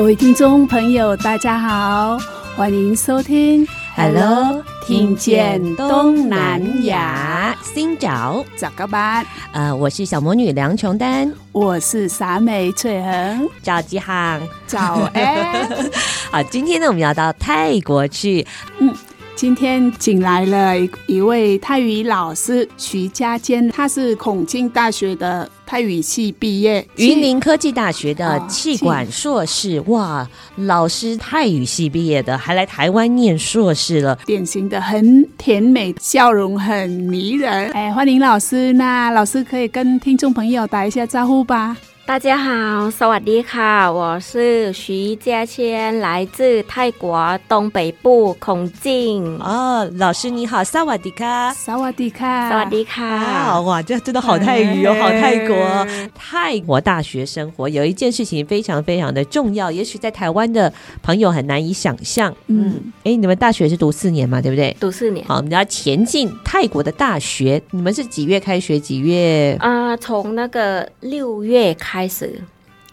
各位听众朋友，大家好，欢迎收听 Hello，听见东南亚。新找找个班，呃，我是小魔女梁琼丹，我是傻美翠恒，赵吉航，早安。好，今天呢，我们要到泰国去，嗯。今天请来了一一位泰语老师徐家坚，他是孔敬大学的泰语系毕业，云林科技大学的气管硕士。哦、哇，老师泰语系毕业的，还来台湾念硕士了，典型的很甜美，笑容很迷人。哎，欢迎老师，那老师可以跟听众朋友打一下招呼吧。大家好，萨瓦迪卡，我是徐佳谦，来自泰国东北部孔敬。哦，老师你好，萨瓦迪卡，萨瓦迪卡，萨瓦迪卡。啊，哇，这真的好泰语哦，好泰国。泰国大学生活有一件事情非常非常的重要，也许在台湾的朋友很难以想象。嗯，哎，你们大学是读四年嘛，对不对？读四年。好，我们要前进泰国的大学。你们是几月开学？几月？啊、呃，从那个六月开。开始，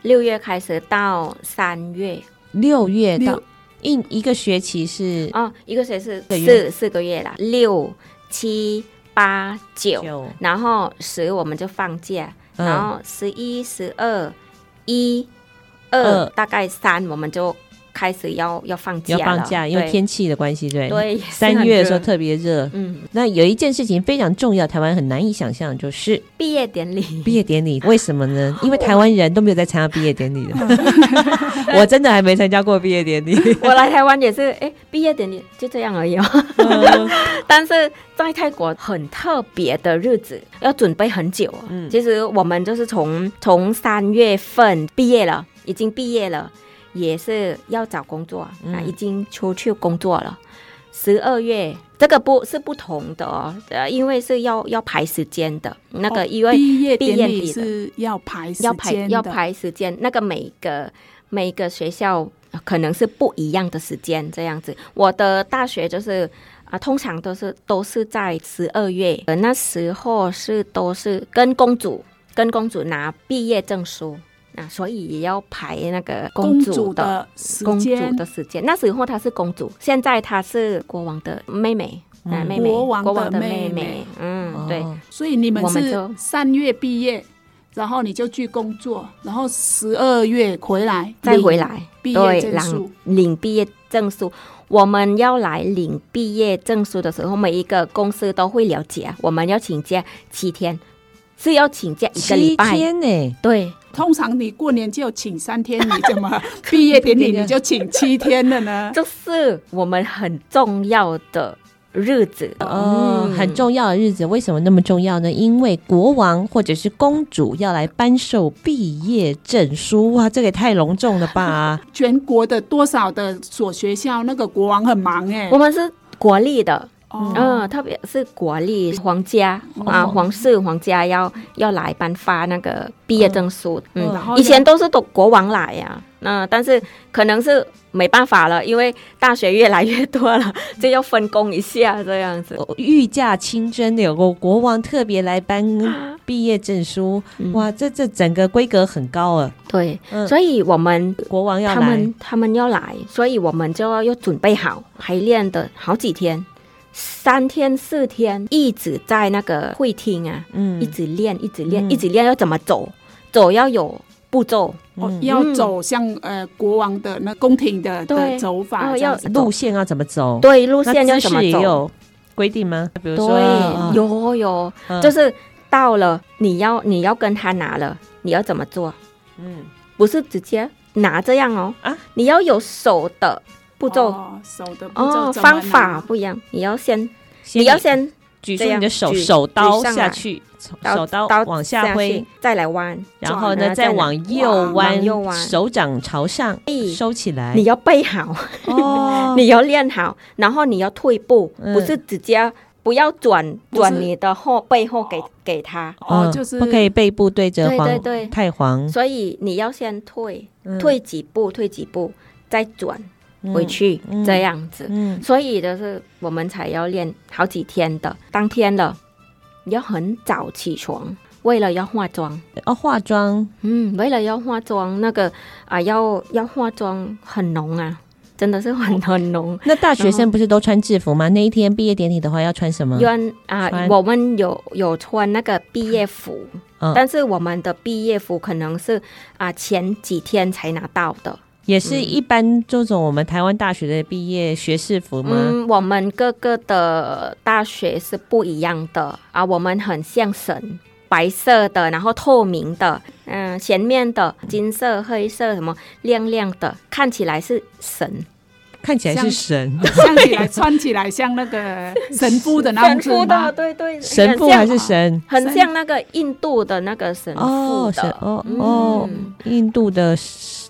六月开始到三月，六月到一一个学期是哦，一个学期是四四个月啦，六七八九，然后十我们就放假，嗯、然后十一十二一二。大概三我们就。开始要要放假，要放假，因为天气的关系，对。对，三月的时候特别热。嗯，那有一件事情非常重要，台湾很难以想象，就是毕业典礼。毕业典礼 为什么呢？因为台湾人都没有在参加毕业典礼的。我真的还没参加过毕业典礼。我来台湾也是，哎，毕业典礼就这样而已哦。嗯、但是在泰国很特别的日子，要准备很久。嗯，其实我们就是从从三月份毕业了，已经毕业了。也是要找工作，啊已经出去工作了。十二、嗯、月这个不是不同的哦，呃，因为是要要排时间的。那个因为毕业典礼是要排时间要排要排时间。那个每个每个学校可能是不一样的时间这样子。我的大学就是啊、呃，通常都是都是在十二月，那时候是都是跟公主跟公主拿毕业证书。啊，所以也要排那个公主的公主的时间。那时候她是公主，现在她是国王的妹妹，嗯、妹妹，国王的妹妹，国王的妹妹。嗯，哦、对。所以你们是三月毕业，然后你就去工作，然后十二月回来再回来毕业证书，领毕业证书。我们要来领毕业证书的时候，每一个公司都会了解，我们要请假七天。是要请假一个礼拜天呢？对，通常你过年就请三天，你怎么 毕业典礼你就请七天了呢？这是我们很重要的日子哦，嗯、很重要的日子。为什么那么重要呢？因为国王或者是公主要来颁授毕业证书哇，这个也太隆重了吧！全国的多少的所学校，那个国王很忙哎。我们是国立的。嗯、呃，特别是国立皇家、哦、啊，皇室皇家要要来颁发那个毕业证书。嗯，嗯以前都是都国王来呀、啊，那、呃、但是可能是没办法了，因为大学越来越多了，就要分工一下这样子。御驾亲征的有个国王特别来颁毕业证书，嗯、哇，这这整个规格很高啊。对，嗯、所以我们国王要来，他们他们要来，所以我们就要要准备好排练的好几天。三天四天一直在那个会厅啊，嗯，一直练，一直练，嗯、一直练，要怎么走？走要有步骤，哦，要走向呃国王的那宫廷的的走法，要路线要怎么走？对，路线要怎么走？也有规定吗？比如说，对，有有，就是到了你要你要跟他拿了，你要怎么做？嗯，不是直接拿这样哦啊，你要有手的步骤，手的步骤方法不一样，你要先你要先。举出你的手手刀下去，手刀往下挥，再来弯，然后呢，再往右弯，右弯，手掌朝上收起来。你要背好，你要练好，然后你要退步，不是直接不要转转你的后背后给给他。哦，就是不可以背部对着皇太皇，所以你要先退退几步，退几步再转。回去这样子，嗯嗯、所以就是我们才要练好几天的。当天的要很早起床，为了要化妆。哦化妆，嗯，为了要化妆，那个啊，要要化妆很浓啊，真的是很很浓。那大学生不是都穿制服吗？那一天毕业典礼的话要穿什么？穿啊，穿我们有有穿那个毕业服，嗯、但是我们的毕业服可能是啊前几天才拿到的。也是一般这种我们台湾大学的毕业学士服吗？嗯，我们各个的大学是不一样的啊。我们很像神，白色的，然后透明的，嗯，前面的金色、黑色什么亮亮的，看起来是神。看起来是神，看起来穿起来像那个神父的那种神父的，对对，神父还是神，很像那个印度的那个神父的哦哦，印度的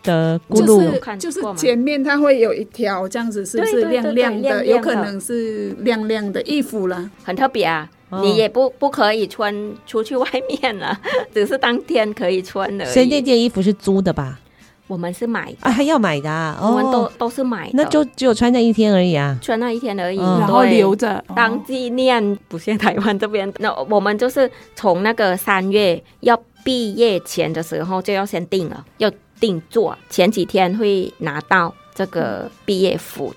的咕噜，就是前面它会有一条这样子，是不是亮亮的？有可能是亮亮的衣服了，很特别啊！你也不不可以穿出去外面了，只是当天可以穿的。所以那件衣服是租的吧？我们是买的啊，还要买的啊！我们都都是买的，那就只有穿那一天而已啊，穿那一天而已，然后留着当纪念。不像台湾这边，那我们就是从那个三月要毕业前的时候就要先定了，要定做，前几天会拿到这个毕业服。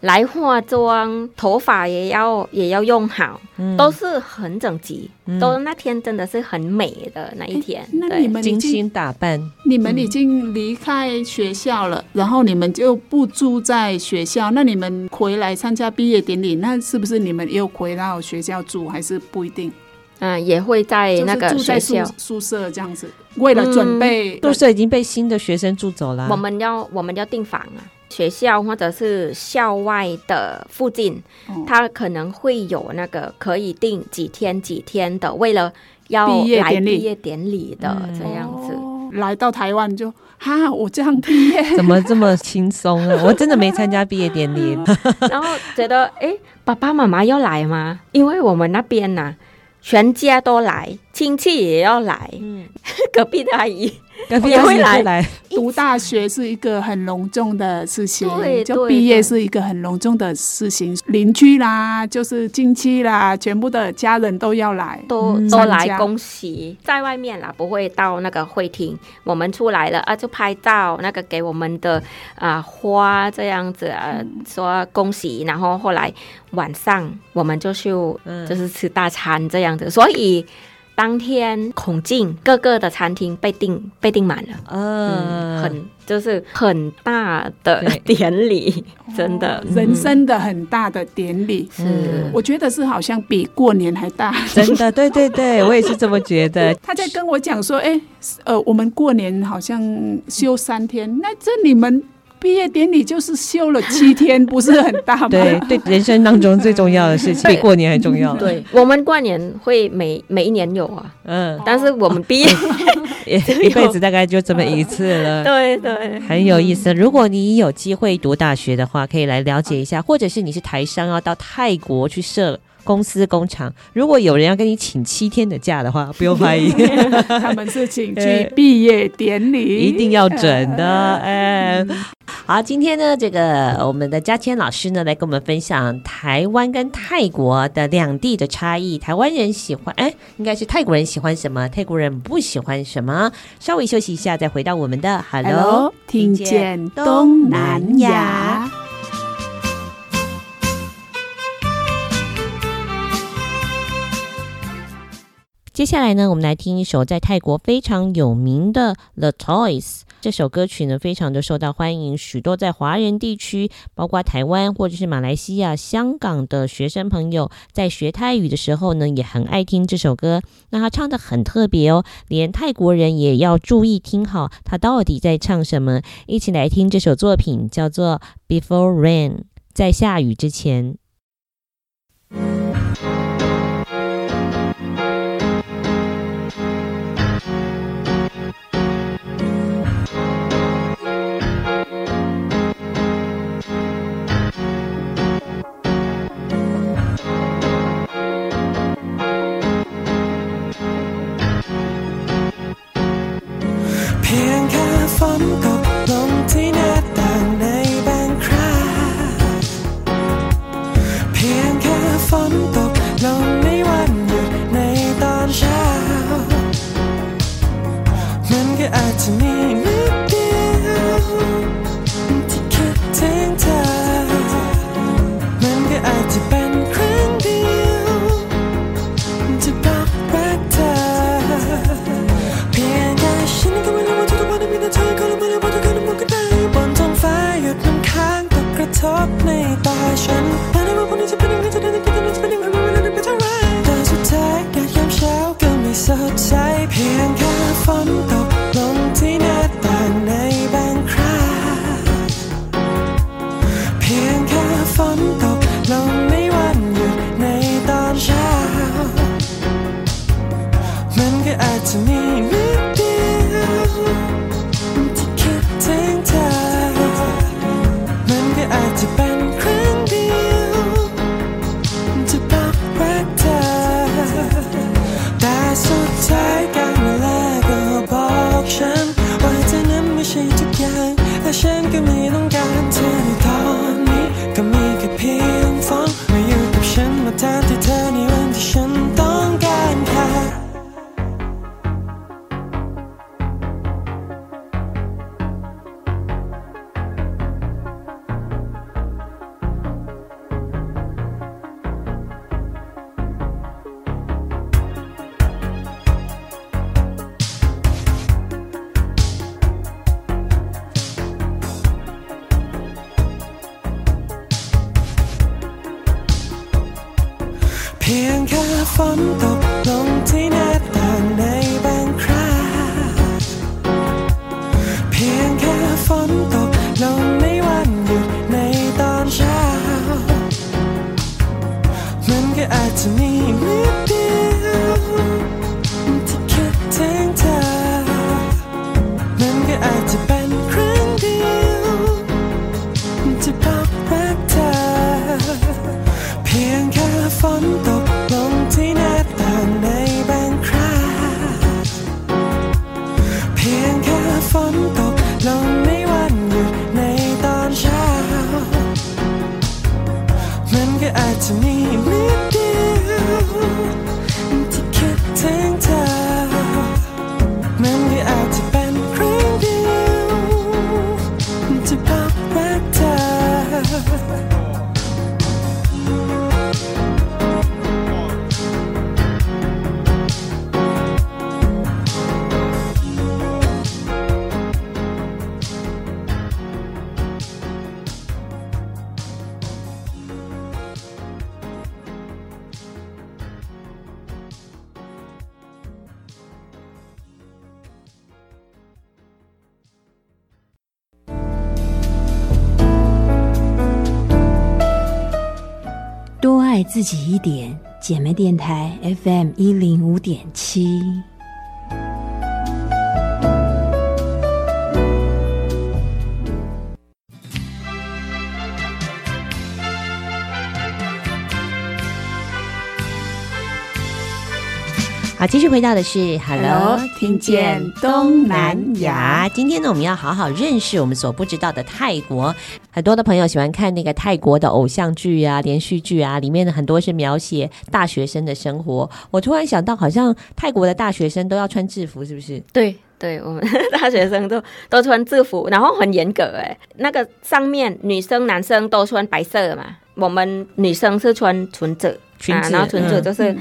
来化妆，头发也要也要用好，嗯、都是很整齐，嗯、都那天真的是很美的那一天。那你们精心打扮，你们已经离开学校了，嗯、然后你们就不住在学校，那你们回来参加毕业典礼，那是不是你们又回到学校住，还是不一定？嗯，也会在那个学校宿舍这样子，为了准备，宿舍已经被新的学生住走了。我们要我们要订房啊。学校或者是校外的附近，他可能会有那个可以定几天几天的，为了要来毕业典礼的这样子。来到台湾就哈，我这样毕业怎么这么轻松啊？我真的没参加毕业典礼，然后觉得哎，爸爸妈妈要来吗？因为我们那边呢、啊，全家都来，亲戚也要来，嗯，隔壁的阿姨。也会来 读大学是一个很隆重的事情，就毕业是一个很隆重的事情。邻居啦，就是亲戚啦，全部的家人都要来，都都来恭喜。在外面啦，不会到那个会厅，我们出来了啊，就拍照，那个给我们的啊花这样子啊，说恭喜。然后后来晚上我们就去就是吃大餐这样子，所以。当天孔径各个的餐厅被订被订满了，嗯，很就是很大的典礼，真的。人生的很大的典礼，是。我觉得是好像比过年还大，真的，对对对，我也是这么觉得。他在跟我讲说，哎，呃，我们过年好像休三天，那这你们。毕业典礼就是休了七天，不是很大吗？对 对，人生当中最重要的事情比过年还重要。对，我们过年会每每一年有啊，嗯，但是我们毕业 也一辈子大概就这么一次了。对对，很有意思。如果你有机会读大学的话，可以来了解一下，或者是你是台商要到泰国去设。公司工厂，如果有人要跟你请七天的假的话，不用怀疑，他们是请去毕业典礼，一定要准的。哎，好，今天呢，这个我们的嘉谦老师呢，来跟我们分享台湾跟泰国的两地的差异。台湾人喜欢，哎，应该是泰国人喜欢什么？泰国人不喜欢什么？稍微休息一下，再回到我们的 Hello，, Hello 听见东南亚。接下来呢，我们来听一首在泰国非常有名的《The Toys》。这首歌曲呢，非常的受到欢迎，许多在华人地区，包括台湾或者是马来西亚、香港的学生朋友，在学泰语的时候呢，也很爱听这首歌。那他唱得很特别哦，连泰国人也要注意听好，他到底在唱什么？一起来听这首作品，叫做《Before Rain》，在下雨之前。爱自己一点，姐妹电台 FM 一零五点七。好，继续回到的是 Hello，听见东南亚。今天呢，我们要好好认识我们所不知道的泰国。很多的朋友喜欢看那个泰国的偶像剧啊、连续剧啊，里面的很多是描写大学生的生活。我突然想到，好像泰国的大学生都要穿制服，是不是？对，对，我们大学生都都穿制服，然后很严格哎。那个上面女生、男生都穿白色的嘛，我们女生是穿裙子，裙子，啊、然后裙子就是。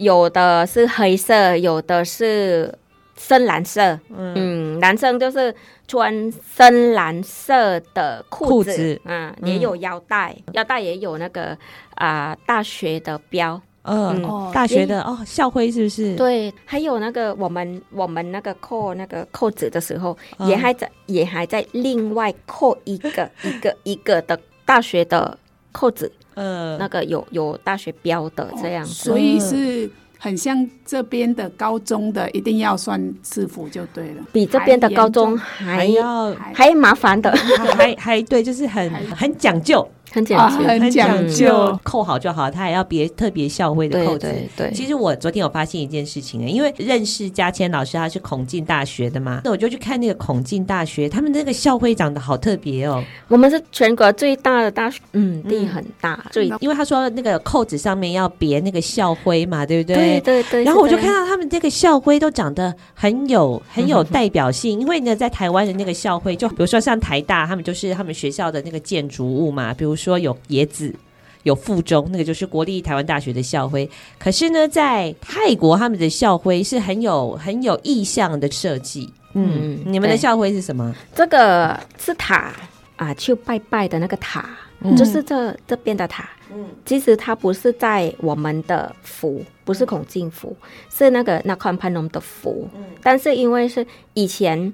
嗯有的是黑色，有的是深蓝色。嗯，嗯，男生就是穿深蓝色的裤子，裤子。嗯，也有腰带，嗯、腰带也有那个啊、呃、大学的标。嗯，哦、大学的哦，校徽是不是？对，还有那个我们我们那个扣那个扣子的时候，嗯、也还在也还在另外扣一个一个一个的大学的扣子，呃，那个有有大学标的这样，所以是很像这边的高中的，一定要穿制服就对了，比这边的高中还，还要还麻烦的，还还对，就是很很讲究。很讲究，很讲究，扣好就好。他还要别特别校徽的扣子。对对对。其实我昨天有发现一件事情，因为认识嘉谦老师，他是孔敬大学的嘛，那我就去看那个孔敬大学，他们那个校徽长得好特别哦。我们是全国最大的大学，嗯，地很大，最因为他说那个扣子上面要别那个校徽嘛，对不对？对对对。然后我就看到他们这个校徽都长得很有很有代表性，因为呢，在台湾的那个校徽，就比如说像台大，他们就是他们学校的那个建筑物嘛，比如说有野子。有附中，那个就是国立台湾大学的校徽。可是呢，在泰国他们的校徽是很有很有意象的设计。嗯，你们的校徽是什么？这个是塔啊，去拜拜的那个塔，嗯、就是这这边的塔。嗯，其实它不是在我们的府，不是孔敬府，是那个那康潘龙的府。嗯，但是因为是以前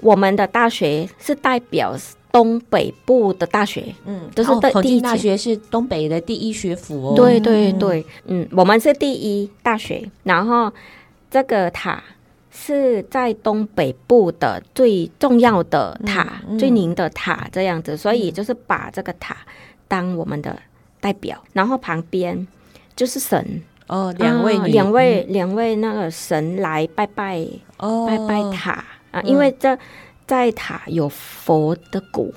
我们的大学是代表。东北部的大学，嗯，都是的。孔敬大学是东北的第一学府哦。对对对，嗯，我们是第一大学。然后这个塔是在东北部的最重要的塔，嗯嗯、最灵的塔这样子，所以就是把这个塔当我们的代表。然后旁边就是神哦，两位、啊、两位两位那个神来拜拜哦，拜拜塔啊，因为这。在塔有佛的骨，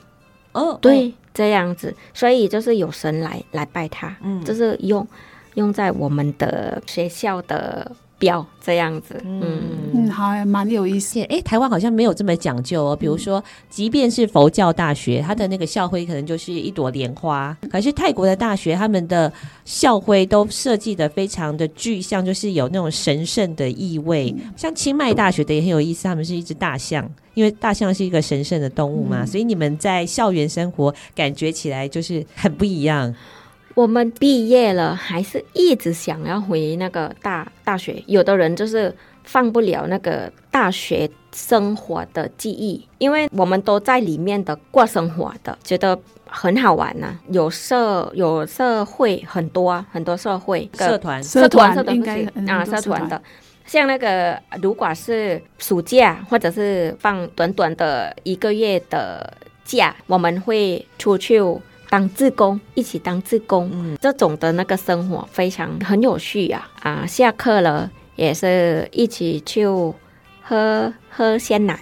哦，对，哦、这样子，所以就是有神来来拜他，嗯，就是用用在我们的学校的。标这样子，嗯嗯，好，蛮有意思。哎，台湾好像没有这么讲究哦。比如说，即便是佛教大学，它的那个校徽可能就是一朵莲花。可是泰国的大学，他们的校徽都设计的非常的具象，就是有那种神圣的意味。像清迈大学的也很有意思，他们是一只大象，因为大象是一个神圣的动物嘛，所以你们在校园生活感觉起来就是很不一样。我们毕业了，还是一直想要回那个大大学。有的人就是放不了那个大学生活的记忆，因为我们都在里面的过生活的，觉得很好玩呢、啊。有社有社会很多很多社会社团社团社团啊社团的，像那个如果是暑假或者是放短短的一个月的假，我们会出去。当志工，一起当志工，嗯，这种的那个生活非常很有趣啊！啊，下课了也是一起去喝喝鲜奶，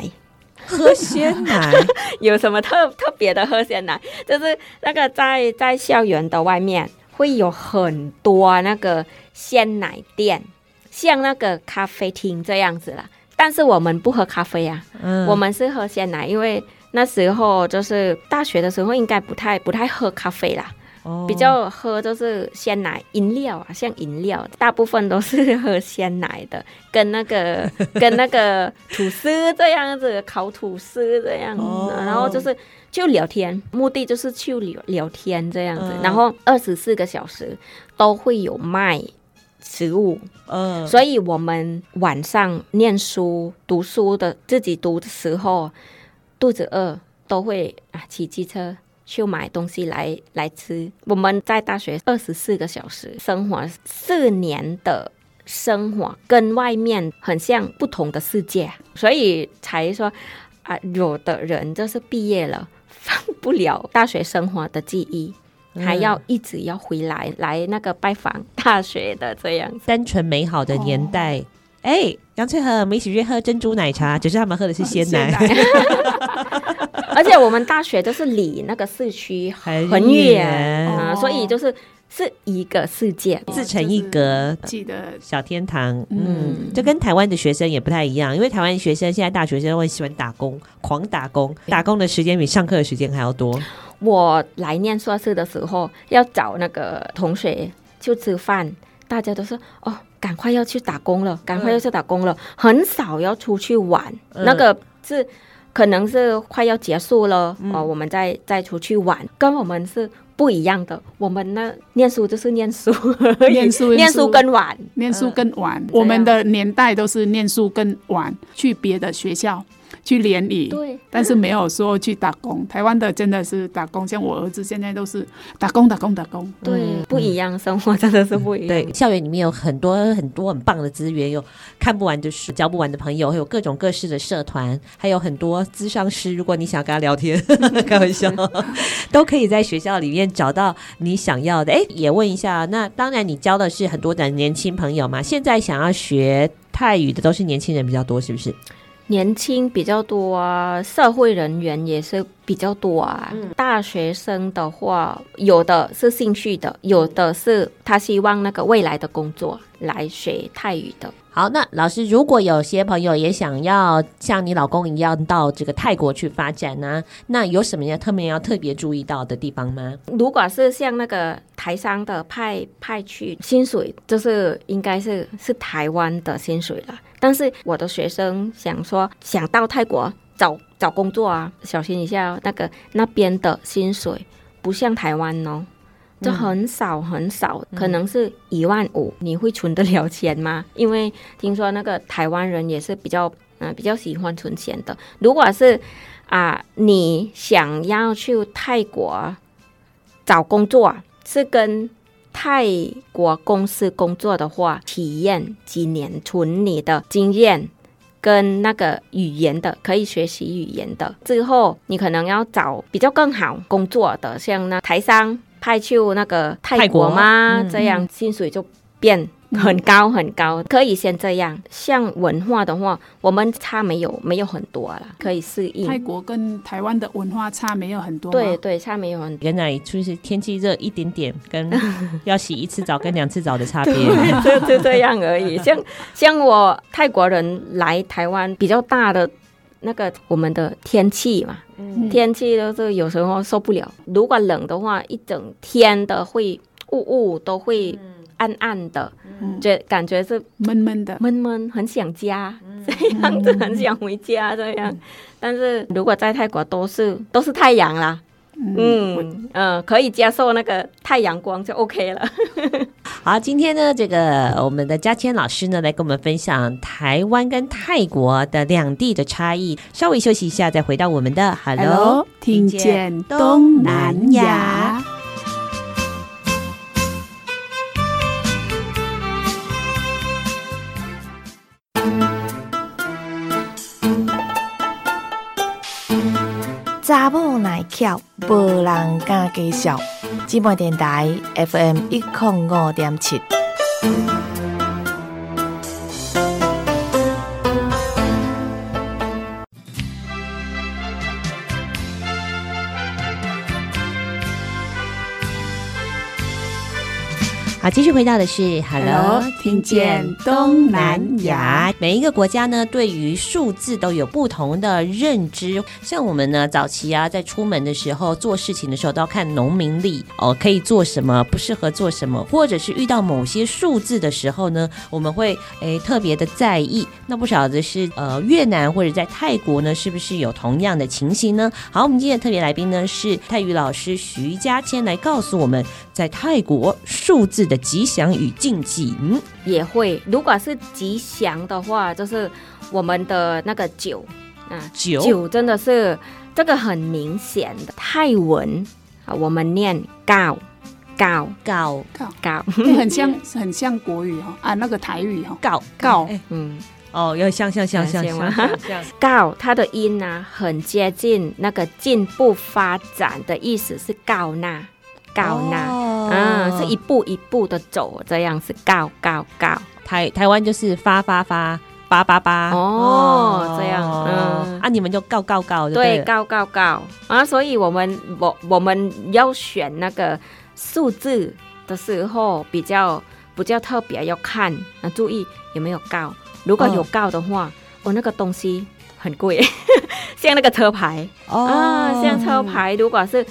喝鲜奶 有什么特特别的喝鲜奶？就是那个在在校园的外面会有很多那个鲜奶店，像那个咖啡厅这样子啦。但是我们不喝咖啡啊，嗯，我们是喝鲜奶，因为。那时候就是大学的时候，应该不太不太喝咖啡啦，哦、比较喝就是鲜奶饮料啊，像饮料，大部分都是喝鲜奶的，跟那个 跟那个吐司这样子，烤吐司这样。子，哦、然后就是就聊天，目的就是去聊聊天这样子，嗯、然后二十四个小时都会有卖食物，嗯，所以我们晚上念书读书的自己读的时候。肚子饿都会啊骑机车去买东西来来吃。我们在大学二十四个小时生活四年的生活，跟外面很像不同的世界，所以才说啊，有的人就是毕业了放不了大学生活的记忆，嗯、还要一直要回来来那个拜访大学的这样单纯美好的年代。哦哎、欸，杨翠和，我们一起去喝珍珠奶茶，只是他们喝的是鲜奶。奶 而且我们大学就是离那个市区很远啊，所以就是是一个世界，自成一格，记得小天堂。嗯，就跟台湾的学生也不太一样，因为台湾学生现在大学生会喜欢打工，狂打工，打工的时间比上课的时间还要多。我来念硕士的时候，要找那个同学去吃饭。大家都是哦，赶快要去打工了，赶快要去打工了，嗯、很少要出去玩。嗯、那个是可能是快要结束了、嗯、哦，我们再再出去玩，跟我们是。不一样的，我们呢，念书就是念书，念书念书跟玩，念书跟玩，呃、我们的年代都是念书跟玩，去别的学校。去联谊，对，但是没有说去打工。台湾的真的是打工，像我儿子现在都是打工、打工、打工。对，不一样，生活真的是不一样。对，校园里面有很多很多很棒的资源，有看不完的书，交不完的朋友，还有各种各式的社团，还有很多咨商师。如果你想跟他聊天，开玩笑，都可以在学校里面找到你想要的。哎，也问一下，那当然你教的是很多的年轻朋友嘛？现在想要学泰语的都是年轻人比较多，是不是？年轻比较多啊，社会人员也是比较多啊。嗯、大学生的话，有的是兴趣的，有的是他希望那个未来的工作来学泰语的。好，那老师，如果有些朋友也想要像你老公一样到这个泰国去发展呢、那有什么要特别要特别注意到的地方吗？如果是像那个台商的派派去，薪水就是应该是是台湾的薪水了。但是我的学生想说，想到泰国找找工作啊，小心一下，那个那边的薪水不像台湾哦，就很少很少，嗯、可能是一万五，你会存得了钱吗？因为听说那个台湾人也是比较嗯、呃、比较喜欢存钱的。如果是啊、呃，你想要去泰国找工作，是跟。泰国公司工作的话，体验几年，存你的经验跟那个语言的，可以学习语言的。之后你可能要找比较更好工作的，像那台商派去那个泰国吗？国嗯、这样薪水就变。很高很高，可以先这样。像文化的话，我们差没有没有很多了，可以适应。泰国跟台湾的文化差没有很多。对对，差没有很多。原来就是天气热一点点，跟 要洗一次澡跟两次澡的差别，就就这样而已。像像我泰国人来台湾比较大的那个我们的天气嘛，嗯、天气都是有时候受不了。如果冷的话，一整天的会雾雾都会。暗暗的，就、嗯、感觉是闷闷的，闷闷，很想家，嗯、这样子很想回家这样。嗯、但是如果在泰国都是都是太阳啦，嗯嗯、呃，可以接受那个太阳光就 OK 了。好，今天呢，这个我们的嘉谦老师呢来跟我们分享台湾跟泰国的两地的差异。稍微休息一下，再回到我们的 Hello，, Hello 听见东南亚。查某耐巧，无人敢介绍。芝麻电台 FM 一零五点七。好，继续回到的是 Hello，听见东南亚。每一个国家呢，对于数字都有不同的认知。像我们呢，早期啊，在出门的时候做事情的时候，都要看农民历哦，可以做什么，不适合做什么，或者是遇到某些数字的时候呢，我们会诶特别的在意。那不晓得是呃越南或者在泰国呢，是不是有同样的情形呢？好，我们今天的特别来宾呢是泰语老师徐佳谦，来告诉我们在泰国数字的吉祥与禁忌，嗯，也会。如果是吉祥的话，就是我们的那个九啊，九九真的是这个很明显的泰文啊，我们念高告告。告。告，很像很像国语哈啊，那个台语哈告。告，嗯。哦，要像像像像像像。高，它的音呢很接近那个进步发展的意思是告那。高那，嗯，是一步一步的走，这样是高高高。台台湾就是发发发八八八哦，这样，嗯，啊，你们就高高高，对，高高高。啊，所以我们我我们要选那个数字的时候，比较比较特别要看。啊，注意有没有高，如果有高的话，我那个东西很贵，像那个车牌。啊，像车牌，如果是。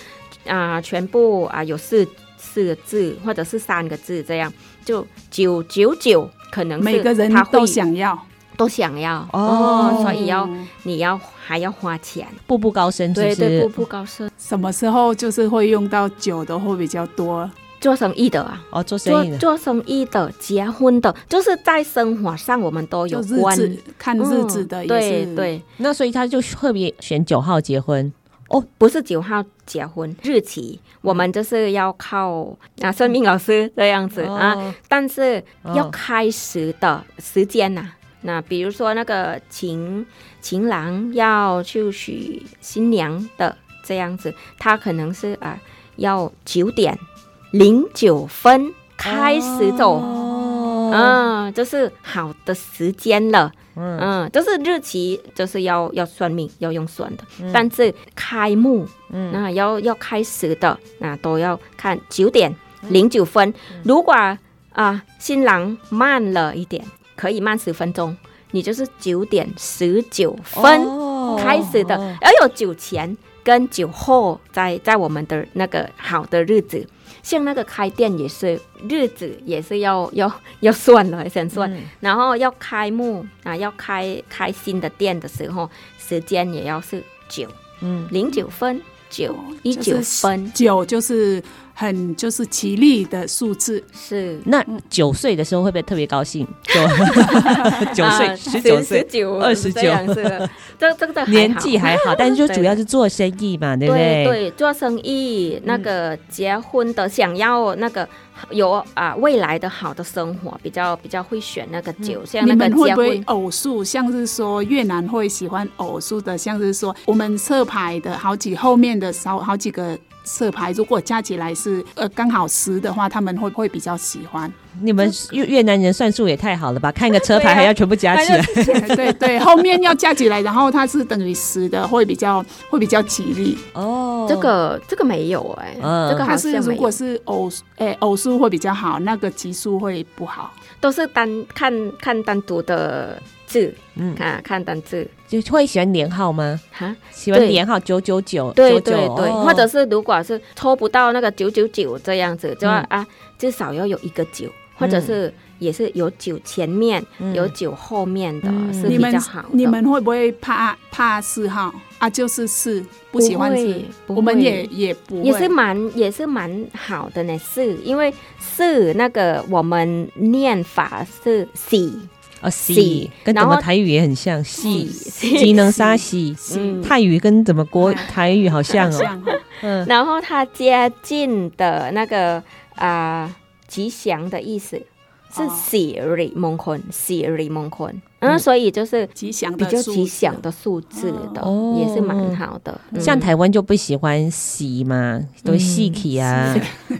啊、呃，全部啊有四四个字或者是三个字这样，就九九九，可能每个人都想要，都想要。哦，哦，所以要你要还要花钱，步步高升，对对，步步高升。什么时候就是会用到九的会比较多？做生意的啊，哦，做生意的，做生意的，结婚的，就是在生活上我们都有关，日子看日子的对对。那所以他就特别选九号结婚哦，不是九号结婚日期，我们就是要靠啊算命老师这样子啊，但是要开始的时间呐，那比如说那个情情郎要去娶新娘的这样子，他可能是啊要九点。零九分开始走，嗯、哦，这、就是好的时间了，嗯，嗯，就是日期就是要要算命要用算的，嗯、但是开幕，嗯，那要要开始的那都要看九点零九分，嗯、如果啊、呃、新郎慢了一点，可以慢十分钟，你就是九点十九分开始的，哦、要有酒前跟酒后在在我们的那个好的日子。像那个开店也是日子也是要 要要算了，先算，嗯、然后要开幕啊，要开开新的店的时候，时间也要是九，嗯，零九分九一九分。九就是。很就是吉利的数字，是。那九岁的时候会不会特别高兴？九九岁十九岁二十九，这这个年纪还好，但是就主要是做生意嘛，对不对？对，做生意那个结婚的想要那个有啊未来的好的生活，比较比较会选那个酒，像那个结婚会不会偶数，像是说越南会喜欢偶数的，像是说我们侧牌的好几后面的少好几个。色牌如果加起来是呃刚好十的话，他们会会比较喜欢。你们越越南人算数也太好了吧？看个车牌还要全部加起来，对对，对，后面要加起来，然后它是等于十的，会比较会比较吉利。哦，这个这个没有哎、欸，嗯、这个它是如果是偶哎偶数会比较好，那个奇数会不好。都是单看看单独的字，嗯，看看单字，就会喜欢连号吗？哈，喜欢连号九九九，对对对，或者是如果是抽不到那个九九九这样子，就要啊，至少要有一个九，或者是也是有九前面有九后面的，是比较好。你们会不会怕怕四号啊？就是四不喜欢四，我们也也不，也是蛮也是蛮好的呢。四，因为四那个我们念法是喜。哦，喜跟怎么台语也很像，喜技能杀喜，泰语跟怎么国台语好像哦。嗯，然后它接近的那个啊吉祥的意思是喜瑞蒙坤，喜瑞蒙坤。嗯，所以就是吉祥比较吉祥的数字的，也是蛮好的。像台湾就不喜欢喜嘛，都喜气啊，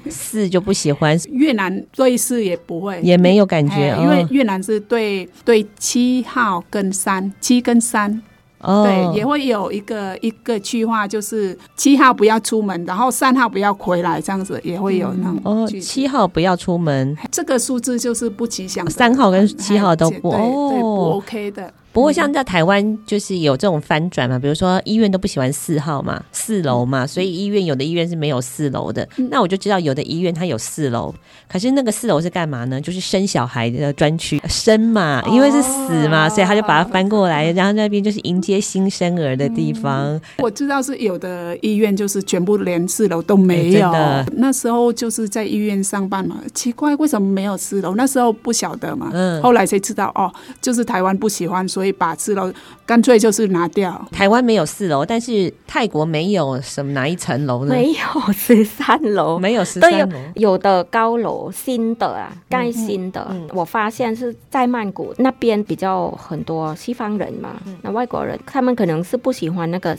四就不喜欢。越南对四也不会，也没有感觉，因为越南是对对七号跟三，七跟三。哦，对，也会有一个一个句话，就是七号不要出门，然后三号不要回来，这样子也会有那种。哦，七号不要出门，这个数字就是不吉祥。三号跟七号都不哦，对，不 OK 的。不过像在台湾，就是有这种翻转嘛，比如说医院都不喜欢四号嘛，四楼嘛，所以医院有的医院是没有四楼的。那我就知道有的医院它有四楼，可是那个四楼是干嘛呢？就是生小孩的专区，生嘛，因为是死嘛，所以他就把它翻过来，然后那边就是迎接新生儿的地方。我知道是有的医院就是全部连四楼都没有。那时候就是在医院上班嘛，奇怪为什么没有四楼？那时候不晓得嘛，嗯，后来才知道哦，就是台湾不喜欢说。所以把四楼干脆就是拿掉。台湾没有四楼，但是泰国没有什么哪一层楼呢？没有十三楼，没有十三楼。有的高楼新的啊，盖新的。嗯嗯、我发现是在曼谷那边比较很多西方人嘛，嗯、那外国人他们可能是不喜欢那个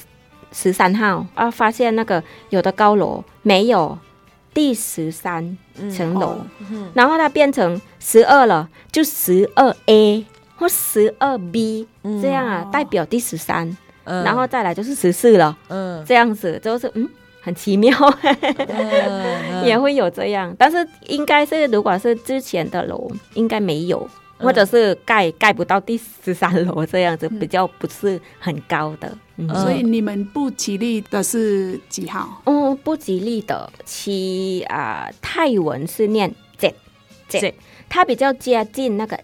十三号啊，发现那个有的高楼没有第十三层楼，嗯哦、然后它变成十二了，就十二 A。或十二 B 这样啊，代表第十三，然后再来就是十四了，嗯，这样子就是嗯，很奇妙，也会有这样，但是应该是如果是之前的楼，应该没有，或者是盖盖不到第十三楼这样子，比较不是很高的。嗯，所以你们不吉利的是几号？嗯，不吉利的七啊、呃，泰文是念 z z，，它比较接近那个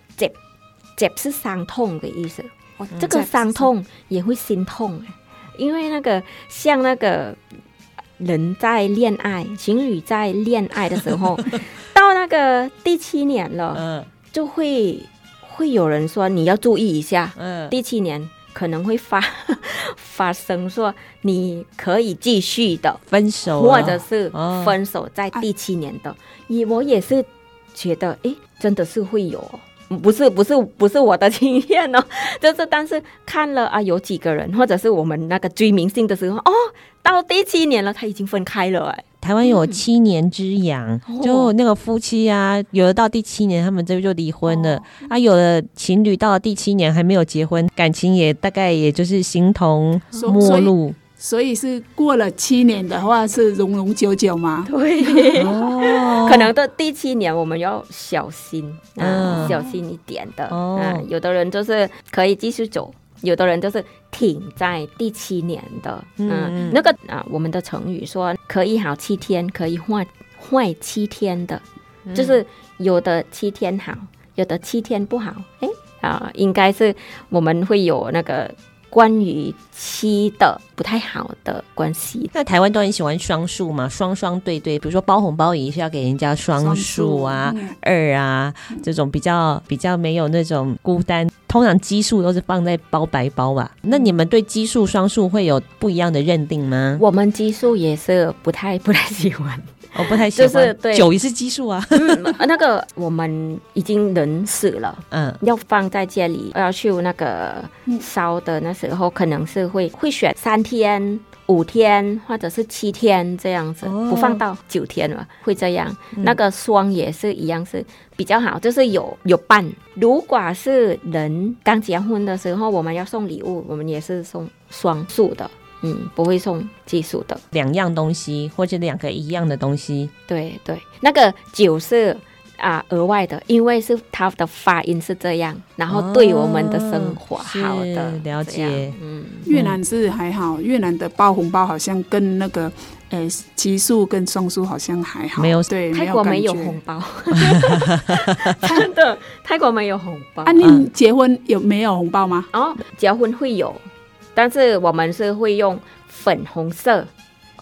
节节是伤痛的意思。哦，这个伤痛也会心痛，因为那个像那个人在恋爱，情侣在恋爱的时候，到那个第七年了。嗯就会会有人说你要注意一下，嗯，第七年可能会发 发生说你可以继续的分手，或者是分手在第七年的。也、哦、我也是觉得，哎，真的是会有，不是不是不是我的经验哦，就是但是看了啊，有几个人，或者是我们那个追明星的时候，哦，到第七年了，他已经分开了，哎。台湾有七年之痒，嗯，就那个夫妻啊，有的到第七年，他们这边就离婚了，哦。啊，有的情侣到了第七年还没有结婚，感情也大概也就是形同陌路。所以是过了七年的话是永永久久吗？对，哦，可能到第七年我们要小心，嗯，小心一点的。哦，嗯，有的人就是可以继续走。有的人就是挺在第七年的，嗯，嗯那个啊，我们的成语说可以好七天，可以坏坏七天的，嗯，就是有的七天好，有的七天不好，哎啊，应该是我们会有那个。关于七的不太好的关系，那台湾都很喜欢双数嘛，双双对对，比如说包红包也是要给人家双数啊、嗯、二啊这种比较比较没有那种孤单，通常奇数都是放在包白包吧。那你们对奇数双数会有不一样的认定吗？我们奇数也是不太不太喜欢。我不太喜欢，就是对九也是奇数啊。嗯，那个我们已经人死了，嗯，要放在这里，要去那个烧的那时候，可能是会会选三天、五天或者是七天这样子，不放到九天了，会这样。那个霜也是一样，是比较好，就是有有伴。如果是人刚结婚的时候，我们要送礼物，我们也是送双数的。嗯，不会送奇数的两样东西，或者两个一样的东西。对对，那个酒是啊额外的，因为是它的发音是这样，然后对我们的生活好的、哦、了解。嗯，越南是还好，越南的包红包好像跟那个诶奇数跟双数好像还好，没有对，泰国没有红包，真的泰国没有红包。啊，你结婚有没有红包吗？哦，结婚会有。但是我们是会用粉红色。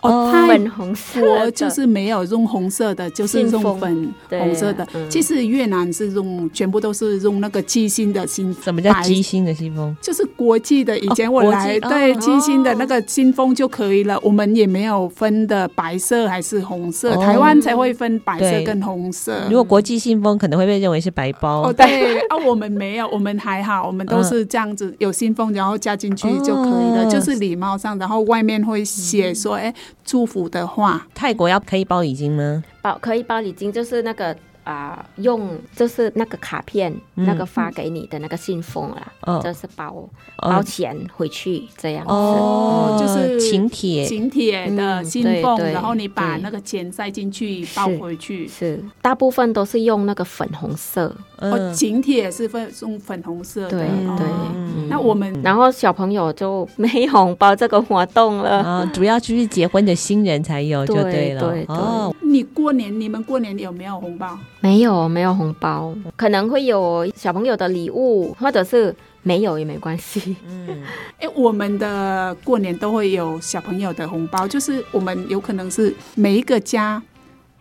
哦，粉红色，我就是没有用红色的，就是用粉红色的。其实越南是用全部都是用那个鸡心的信封。什么叫鸡心的信封？就是国际的。以前我来，对鸡心的那个信封就可以了。我们也没有分的白色还是红色，台湾才会分白色跟红色。如果国际信封可能会被认为是白包。哦，对啊，我们没有，我们还好，我们都是这样子，有信封然后加进去就可以了，就是礼貌上，然后外面会写说，哎。祝福的话，泰国要可以包礼金吗？包可以包礼金，就是那个。啊、呃，用就是那个卡片，嗯、那个发给你的那个信封啦，嗯、就是包包钱回去这样子，哦，就是请帖。请帖的信封，嗯，然后你把那个钱塞进去包回去。是，是。大部分都是用那个粉红色，嗯、哦，请帖是粉用粉红色的，对对，嗯，那我们然后小朋友就没红包这个活动了，啊，主要就是结婚的新人才有就对了，对对，对，哦，你过年你们过年有没有红包？没有，没有红包，可能会有小朋友的礼物，或者是没有也没关系。嗯，哎，我们的过年都会有小朋友的红包，就是我们有可能是每一个家。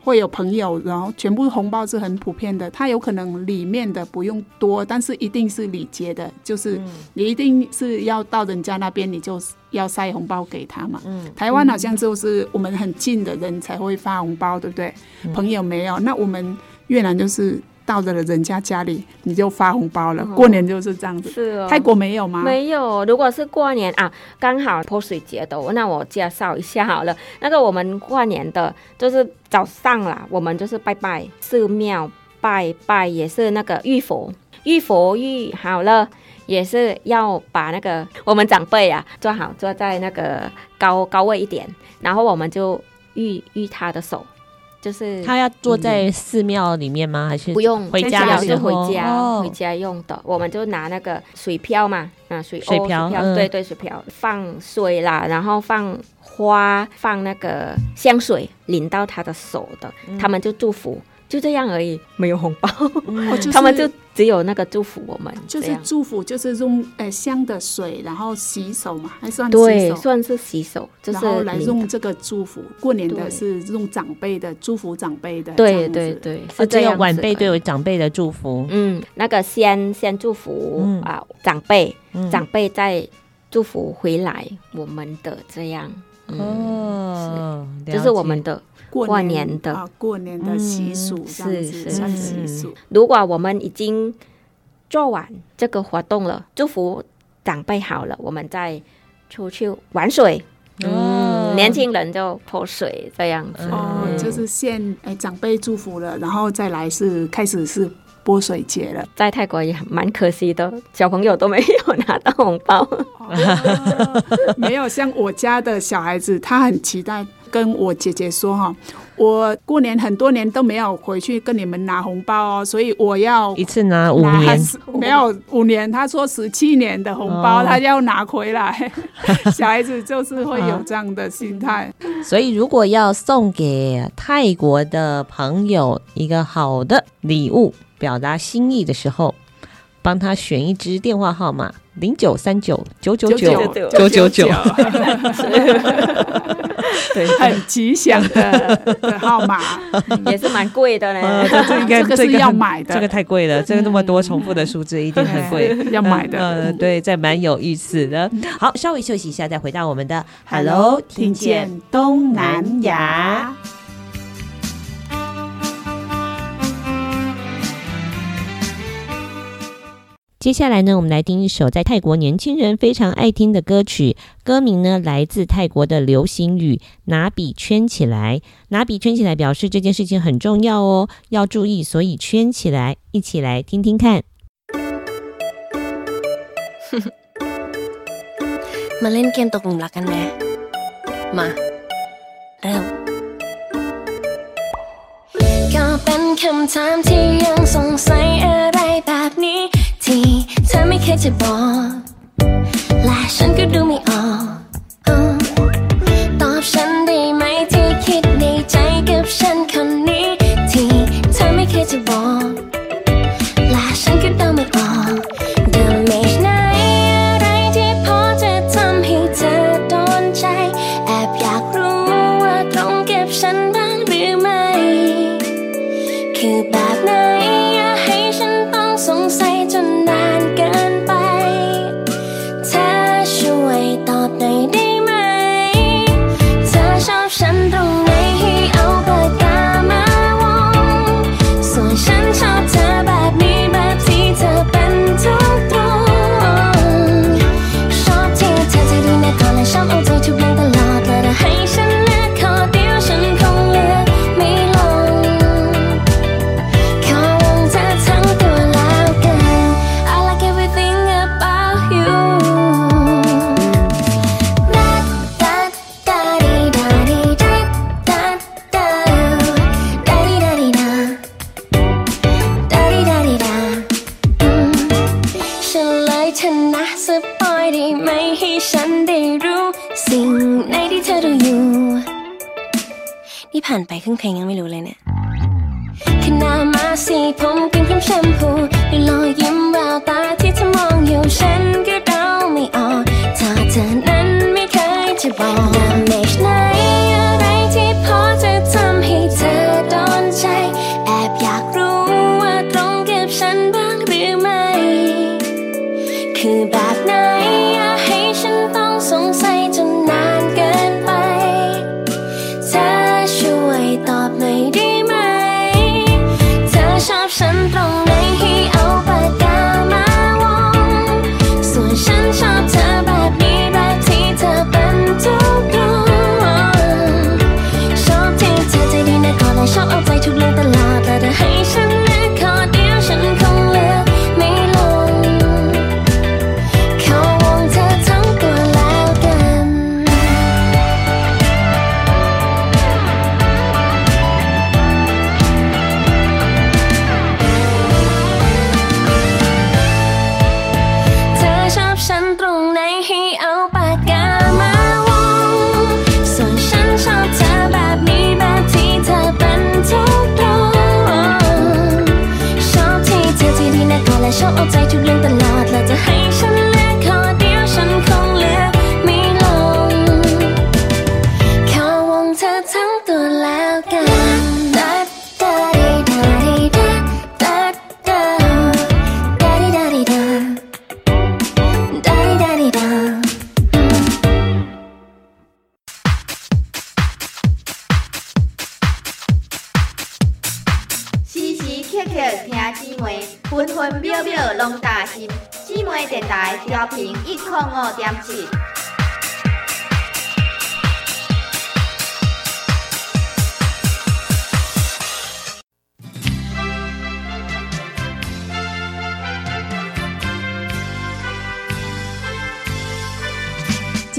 会有朋友，然后全部红包是很普遍的。他有可能里面的不用多，但是一定是礼节的，就是你一定是要到人家那边，你就要塞红包给他嘛。嗯，台湾好像就是我们很近的人才会发红包，对不对？嗯，朋友没有，那我们越南就是。到了人家家里，你就发红包了。哦、过年就是这样子。是哦。泰国没有吗？没有。如果是过年啊，刚好泼水节的，那我介绍一下好了。那个我们过年的，就是早上啦，我们就是拜拜寺庙拜拜，也是那个浴佛，浴佛浴好了，也是要把那个我们长辈啊坐好，坐在那个高高位一点，然后我们就浴浴他的手。就是他要坐在寺庙里面吗？还是不用回家是回家、哦、回家用的？我们就拿那个水漂嘛，啊水水漂，对对水漂，放水啦，然后放花，放那个香水淋到他的手的，嗯、他们就祝福。就这样而已，没有红包，嗯、他们就只有那个祝福我们，就是祝福，就是用呃香的水，然后洗手嘛，还算对，算是洗手，就是、然后来用这个祝福。过年的是用长辈的祝福，长辈的，对对对，是这样，晚辈对长辈的祝福。嗯，那个先先祝福、嗯、啊，长辈，嗯、长辈再祝福回来我们的这样。嗯、哦，这、就是我们的。过年的啊，过年的习俗、嗯、是是习俗。如果我们已经做完这个活动了，祝福长辈好了，我们再出去玩水。嗯，年轻人就泼水这样子。哦，嗯、就是先哎长辈祝福了，然后再来是开始是泼水节了。在泰国也蛮可惜的，小朋友都没有拿到红包。哦、没有像我家的小孩子，他很期待。跟我姐姐说哈，我过年很多年都没有回去跟你们拿红包哦，所以我要一次拿五年，没有五年，他说十七年的红包他要拿回来。哦、小孩子就是会有这样的心态，所以如果要送给泰国的朋友一个好的礼物，表达心意的时候，帮他选一支电话号码零九三九九九九九九九。对，很吉祥的的号码，也是蛮贵的嘞。呃、这应该这个是要买的，这个太贵了。这个那么多重复的数字，一定很贵，要买的。呃，对，这蛮有意思的。好，稍微休息一下，再回到我们的 Hello，听见东南亚。接下来呢，我们来听一首在泰国年轻人非常爱听的歌曲，歌名呢来自泰国的流行语“拿笔圈起来”。拿笔圈起来表示这件事情很重要哦，要注意，所以圈起来，一起来听听看。มาเล่นเกมตกหลุมรักกันไหมมาเริ่มก็เป็นคำถามที่ยังสงสัยอะไรแบบนี้ ทีเธอไม่เคยจะบอก และฉันก็ดูไม่ออก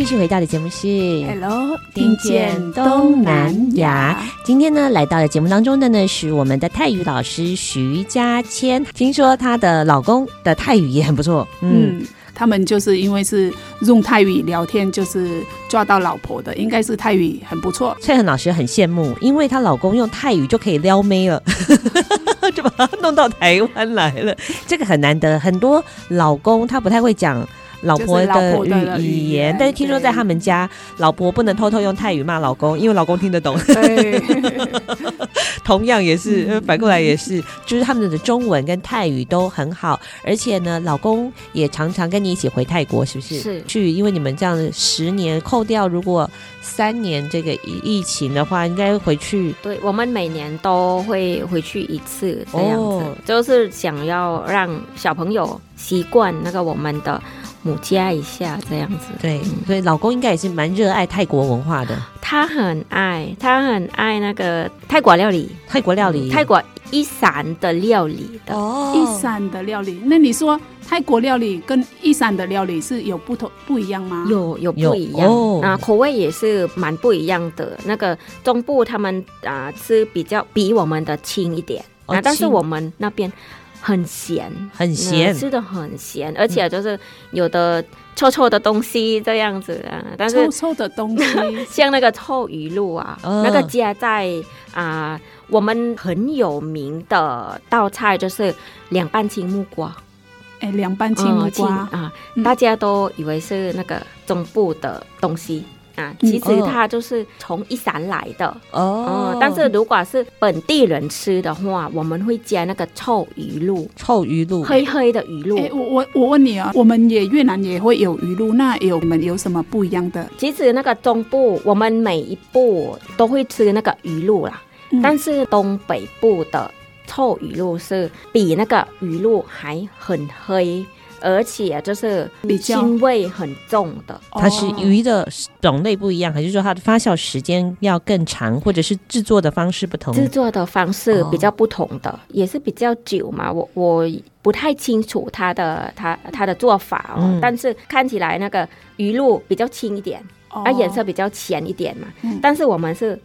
继续回到的节目是 Hello，听见东南亚。今天呢，来到了节目当中的呢是我们的泰语老师徐佳千。听说她的老公的泰语也很不错。嗯，嗯，他们就是因为是用泰语聊天，就是抓到老婆的，应该是泰语很不错。翠恒老师很羡慕，因为她老公用泰语就可以撩妹了，就把他弄到台湾来了。这个很难得，很多老公他不太会讲。老婆的语语言，但是听说在他们家，老婆不能偷偷用泰语骂老公，因为老公听得懂。对，同样也是反过来也是，就是他们的中文跟泰语都很好，而且呢，老公也常常跟你一起回泰国，是不是？是。去，因为你们这样十年扣掉，如果三年这个疫情的话，应该回去。对，我们每年都会回去一次，这样子，哦、就是想要让小朋友习惯那个我们的。母家一下这样子，对，所以老公应该也是蛮热爱泰国文化的。他很爱，他很爱那个泰国料理，泰国料理，泰国一闪的料理的哦，一闪的料理。那你说泰国料理跟一闪的料理是有不同不一样吗？有有不一样，哦、啊，口味也是蛮不一样的。那个中部他们啊吃比较比我们的轻一点，哦、啊，但是我们那边。很咸，很咸，吃的很咸，而且就是有的臭臭的东西这样子啊，但是臭臭的东西，像那个臭鱼露啊，哦、那个家在啊、呃，我们很有名的道菜就是凉拌青木瓜，哎，凉拌青木瓜。啊，大家都以为是那个中部的东西。啊，其实它就是从一山来的哦、嗯。但是如果是本地人吃的话，我们会加那个臭鱼露，臭鱼露，黑黑的鱼露。欸、我我我问你啊，我们也越南也会有鱼露，那有你们有什么不一样的？其实那个中部，我们每一步都会吃那个鱼露啦，嗯、但是东北部的臭鱼露是比那个鱼露还很黑。而且就是腥味很重的，它是鱼的种类不一样，还是说它的发酵时间要更长，或者是制作的方式不同？制作的方式比较不同的，也是比较久嘛。我我不太清楚它的它它的做法哦，嗯、但是看起来那个鱼露比较轻一点，啊，颜色比较浅一点嘛。嗯、但是我们是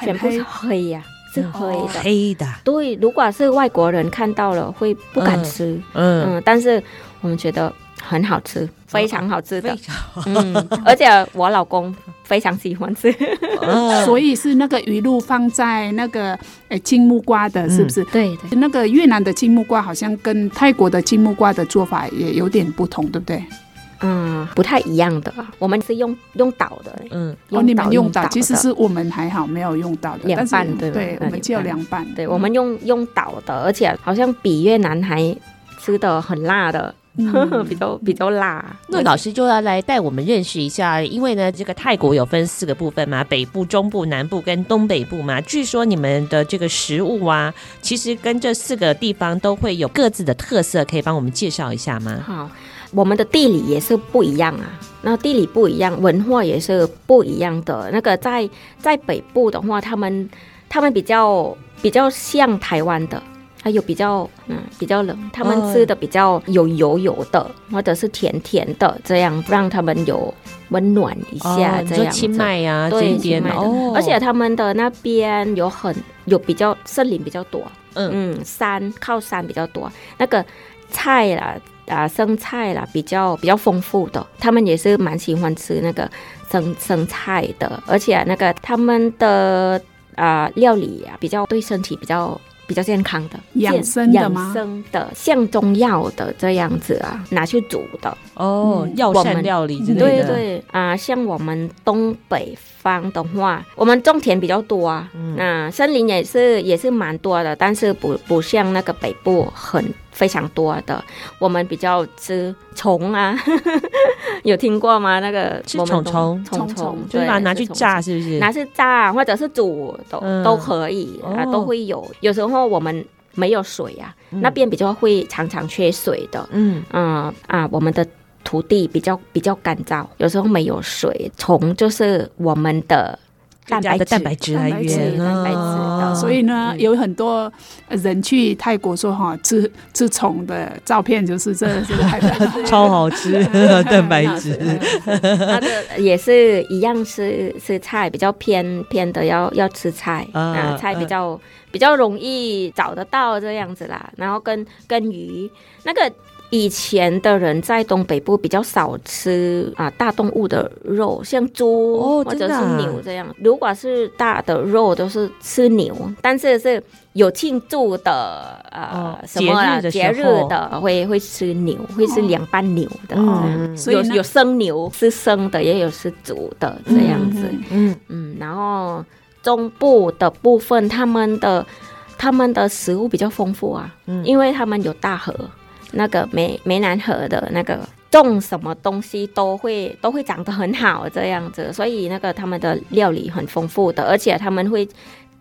全部是黑呀、啊。是黑的，黑的。对，如果是外国人看到了会不敢吃，嗯，嗯，但是我们觉得很好吃，非常好吃的，嗯，而且我老公非常喜欢吃，所以是那个鱼露放在那个诶青木瓜的，是不是？对对，那个越南的青木瓜好像跟泰国的青木瓜的做法也有点不同，对不对？嗯，不太一样的，我们是用用倒的，嗯，哦，你们用倒，其实是我们还好没有用倒的，凉拌对对，我们就凉拌，对，我们用用倒的，而且好像比越南还吃的很辣的，比较比较辣。那老师就要来带我们认识一下，因为呢，这个泰国有分四个部分嘛，北部、中部、南部跟东北部嘛。据说你们的这个食物啊，其实跟这四个地方都会有各自的特色，可以帮我们介绍一下吗？好。我们的地理也是不一样啊，那地理不一样，文化也是不一样的。那个在在北部的话，他们他们比较比较像台湾的，还有比较嗯比较冷，他们吃的比较有油油的，或者是甜甜的，这样让他们有温暖一下。哦、这样清迈呀，对，清迈的。而且他们的那边有很有比较森林比较多，嗯嗯，山靠山比较多，那个菜啦。啊，生菜啦，比较比较丰富的，他们也是蛮喜欢吃那个生生菜的，而且那个他们的啊料理啊，比较对身体比较比较健康的养生的吗？养生的像中药的这样子啊，拿去煮的哦，药膳料理之类的。对对啊、呃，像我们东北方的话，我们种田比较多啊，嗯、那森林也是也是蛮多的，但是不不像那个北部很非常多的。我们比较吃虫啊，有听过吗？那个虫虫虫虫虫，就是把它拿去炸，是不是？拿去炸或者是煮都、嗯、都可以啊，都会有。有时候。我们没有水啊，嗯、那边比较会常常缺水的。嗯嗯啊，我们的土地比较比较干燥，有时候没有水。虫就是我们的蛋白的蛋白质来源，蛋白质所以呢，有很多人去泰国说哈，吃吃虫的照片就是这这个 超好吃 蛋白质。那个也是一样吃吃菜，比较偏偏的要要吃菜啊，啊，菜比较。比较容易找得到这样子啦，然后跟跟鱼，那个以前的人在东北部比较少吃啊大动物的肉，像猪、哦、或者是牛这样。如果是大的肉都是吃牛，但是是有庆祝的呃、哦、什么节日的，会会吃牛，会吃凉拌牛的，嗯、有有生牛是生的，也有是煮的这样子，嗯。嗯，嗯，然后。中部的部分，他们的他们的食物比较丰富啊，嗯，因为他们有大河，那个湄湄南河的那个种什么东西都会都会长得很好这样子，所以那个他们的料理很丰富的，而且他们会。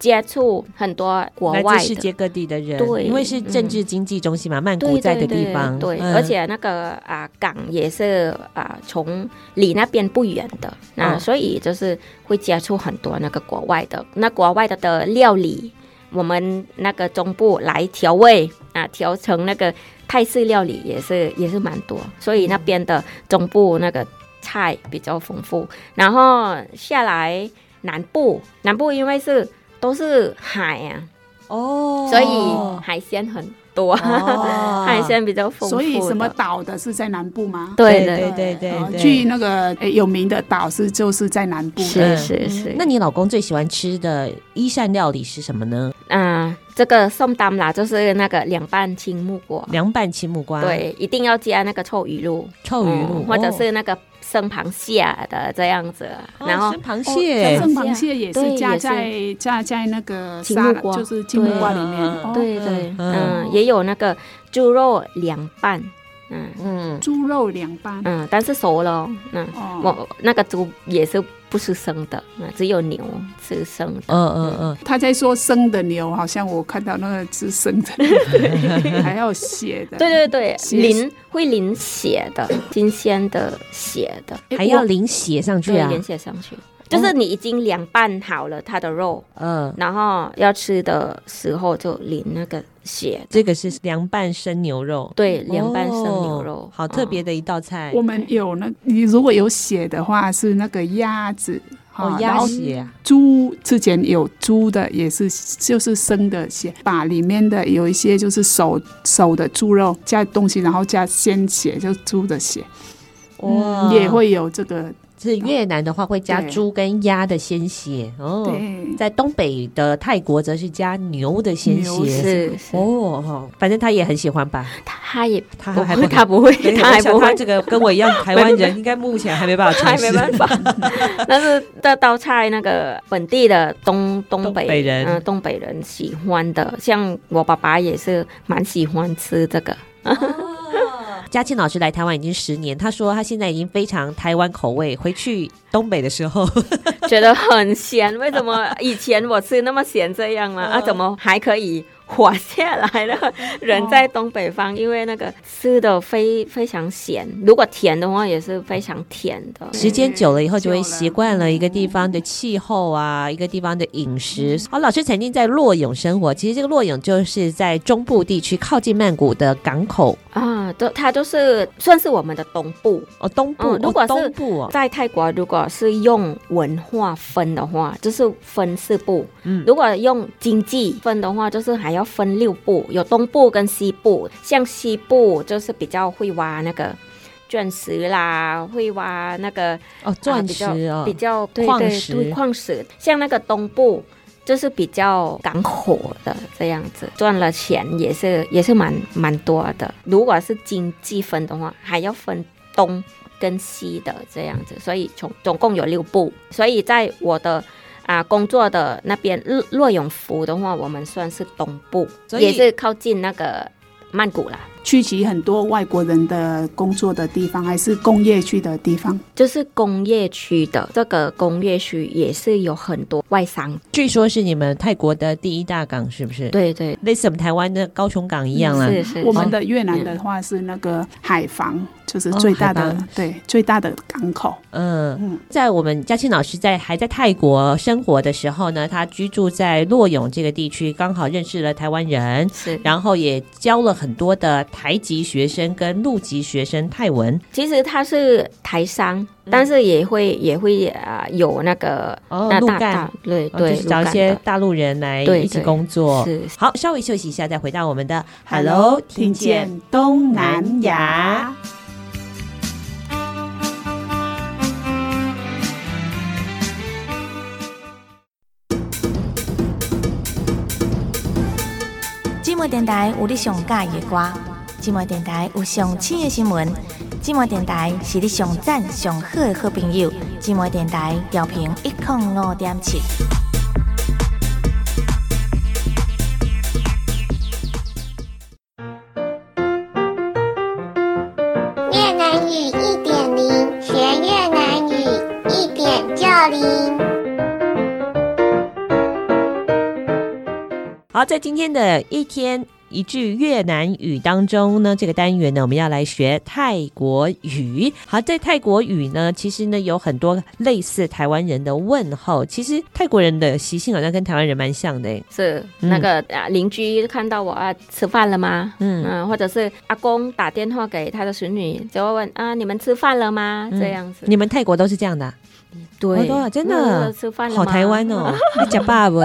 接触很多国外世界各地的人，对，因为是政治经济中心嘛，曼谷在的地方，对，而且那个啊港也是啊从离那边不远的，那所以就是会接触很多那个国外的，那国外的的料理，我们那个中部来调味啊，调成那个泰式料理也是也是蛮多，所以那边的中部那个菜比较丰富，然后下来南部，南部因为是。都是海啊，哦，所以海鲜很多，哦、海鲜比较丰富。所以什么岛的是在南部吗？对对对对，对，去那个有名的岛是就是在南部。是是是。那你老公最喜欢吃的一膳料理是什么呢？嗯，这个ส้担啦，就是那个凉拌青木瓜。凉拌青木瓜，对，一定要加那个臭鱼露，臭鱼露，嗯、或者是那个。生螃蟹的这样子，然后生螃蟹，生螃蟹。也是加在加在那个青木瓜，就是青木瓜里面。对对，嗯，也有那个猪肉凉拌，嗯。嗯，猪肉凉拌，嗯，但是熟了，嗯，我那个猪也是。不是生的，只有牛吃生的。嗯嗯嗯，他在说生的牛，好像我看到那个吃生的，还要血的。对对对，淋会淋血的，新鲜的血的，还要淋血上去啊，淋血上去。就是你已经凉拌好了它的肉，嗯，然后要吃的时候就淋那个血。这个是凉拌生牛肉，对，凉拌生牛肉，好特别的一道菜。我们有那，你如果有血的话，是那个鸭子，哦，鸭血。猪之前有猪的，也是就是生的血，把里面的有一些就是手手的猪肉加东西，然后加鲜血，就猪的血，哇，也会有这个。是越南的话会加猪跟鸭的鲜血哦，在东北的泰国则是加牛的鲜血，是哦，反正他也很喜欢吧？他也他还不他不会，他还不会。这个跟我一样，台湾人应该目前还没办法，还没办法。但是这道菜那个本地的东东北人，嗯，东北人喜欢的，像我爸爸也是蛮喜欢吃这个。嘉庆老师来台湾已经十年，他说他现在已经非常台湾口味。回去东北的时候，觉得很咸。为什么以前我吃那么咸这样呢？啊，怎么还可以？活下来了，人在东北方，因为那个吃的非非常咸，如果甜的话也是非常甜的。时间久了以后，就会习惯了一个地方的气候啊，一个地方的饮食。好，老师曾经在洛阳生活，其实这个洛阳就是在中部地区，靠近曼谷的港口啊，都它就是算是我们的东部哦，东部。如果是在泰国，如果是用文化分的话，就是分四部。嗯，如果用经济分的话，就是还要。要分六部，有东部跟西部。像西部就是比较会挖那个钻石啦，会挖那个哦钻石哦，比较对对对矿石。像那个东部。就是比较港口的这样子，赚了钱也是也是蛮蛮多的。如果是经济分的话，还要分东跟西的这样子，所以总总共有六部。所以在我的啊工作的那边，洛洛永福的话，我们算是东部，也是靠近那个曼谷啦。聚集很多外国人的工作的地方，还是工业区的地方？就是工业区的这个工业区也是有很多外商。据说是你们泰国的第一大港，是不是？对对，类似我们台湾的高雄港一样啊。是是。我们的越南的话是那个海防，就是最大的，对，最大的港口。嗯嗯，在我们嘉庆老师在还在泰国生活的时候呢，他居住在洛勇这个地区，刚好认识了台湾人，是，然后也教了很多的。台籍学生跟陆籍学生泰文，其实他是台商，嗯、但是也会也会啊有那个哦陆干，对对，就是找一些大陆人来一起工作。是好，稍微休息一下，再回到我们的 Hello，听见东南亚。寂寞电台有你上喜欢的歌。寂寞电台有上新的新闻，寂寞电台是你上赞上好的好朋友。寂寞电台调频一零五点七。好，在今天的一天。一句越南语当中呢，这个单元呢，我们要来学泰国语。好，在泰国语呢，其实呢有很多类似台湾人的问候。其实泰国人的习性好像跟台湾人蛮像的，是那个啊邻居看到我啊吃饭了吗？嗯嗯，或者是阿公打电话给他的孙女，就会问啊你们吃饭了吗？这样子，你们泰国都是这样的。对，真的吃饭了好台湾哦，你讲爸爸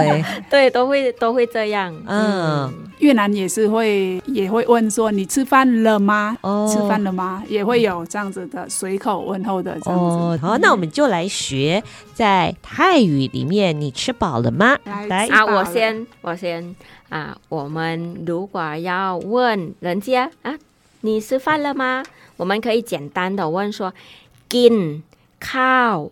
对，都会都会这样。嗯，越南也是会也会问说你吃饭了吗？哦，吃饭了吗？也会有这样子的随口问候的这样子。哦，好，那我们就来学在泰语里面，你吃饱了吗？来啊，我先我先啊，我们如果要问人家啊，你吃饭了吗？我们可以简单的问说，Gin cow。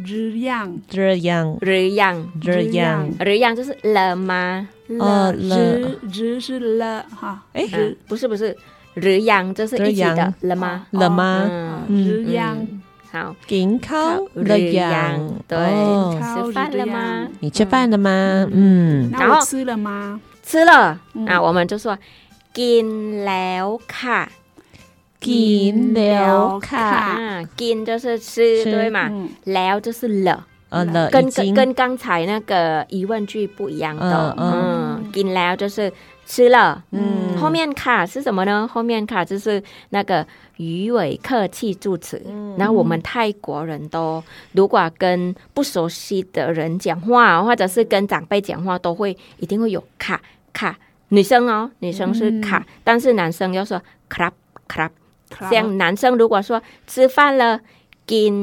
日样，日样，日样，日样，日样就是了吗？了，日日是了哈。哎，不是不是，日样就是一起的了吗？了吗？日样，好，紧靠日样，对，吃饭了吗？你吃饭了吗？嗯，然后吃了吗？吃了，那我们就说กินแล้วค่ะ。 กินแล้วค่ะกิน就是吃，对嘛？แล้ว就是了，呃了，跟跟跟刚才那个疑问句不一样的。嗯，กินแล้ว就是吃了。嗯，后面ค่ะ是什么呢？后面ค่ะ就是那个语尾客气助词。然后我们泰国人都如果跟不熟悉的人讲话，或者是跟长辈讲话，都会一定会有ค่ะค่ะ。女生哦，女生是ค่ะ，但是男生要说ครับครับ。 像男生如果说吃饭了，กิน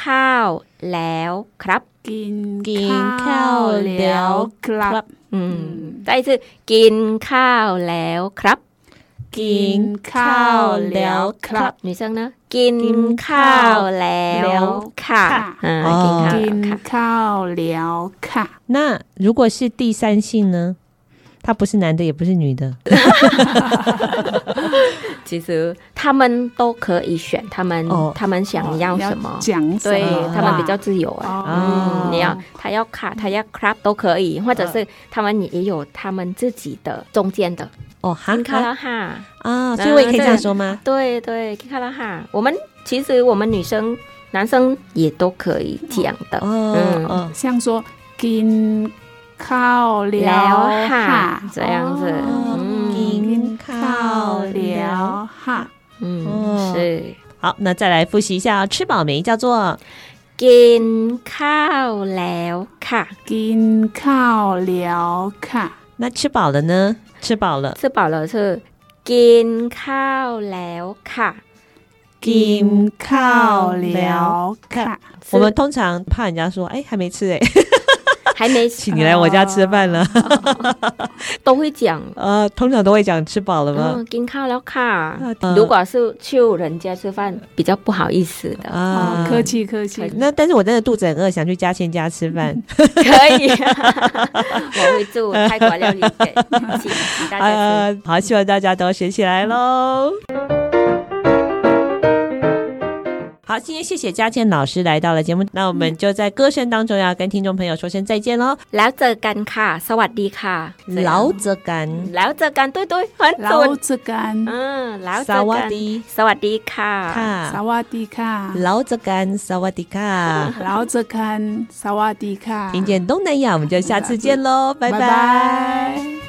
ข้าวแล้วครับ，กินกินข้าวแล้วครับ，嗯，再一次กินข้าวแล้วครับ，กินข้าวแล้วครับ，女生呢，กินข้าวแล้วค่ะ，嗯，กินข้าวแล้วค่ะ。那如果是第三性呢？ 他不是男的，也不是女的。其实他们都可以选，他们、哦、他们想要什么，讲对他们比较自由啊。嗯，你要他要卡，他要 club 都可以，或者是他们也有他们自己的中间的。哦，喊卡拉哈。啊，所以我也可以这样说吗？对对，卡拉哈。我们其实我们女生、男生也都可以讲的。嗯，像说 kin 靠了哈，这样子，嗯靠了哈，嗯，是。好，那再来复习一下，吃饱没？叫做紧靠了卡，紧靠了卡。那吃饱了呢？吃饱了，吃饱了是紧靠了卡，紧靠了卡。我们通常怕人家说，哎，还没吃哎。还没请你来我家吃饭了，都会讲。呃，通常都会讲吃饱了吗？嗯，紧靠了卡。如果是去人家吃饭，比较不好意思的啊，客气客气。那但是我真的肚子很饿，想去嘉倩家吃饭，可以。我会做泰国料理给请大家吃。好，希望大家都学起来喽。好，今天谢谢嘉倩老师来到了节目，那我们就在歌声当中要跟听众朋友说声再见喽。老泽干卡，萨瓦迪卡。老泽干，老泽干，对对，老泽干，嗯，老泽干，萨瓦迪，萨瓦迪卡，老泽干，萨瓦迪卡，老泽干，萨瓦迪卡。听见东南亚，我们就下次见喽，拜拜。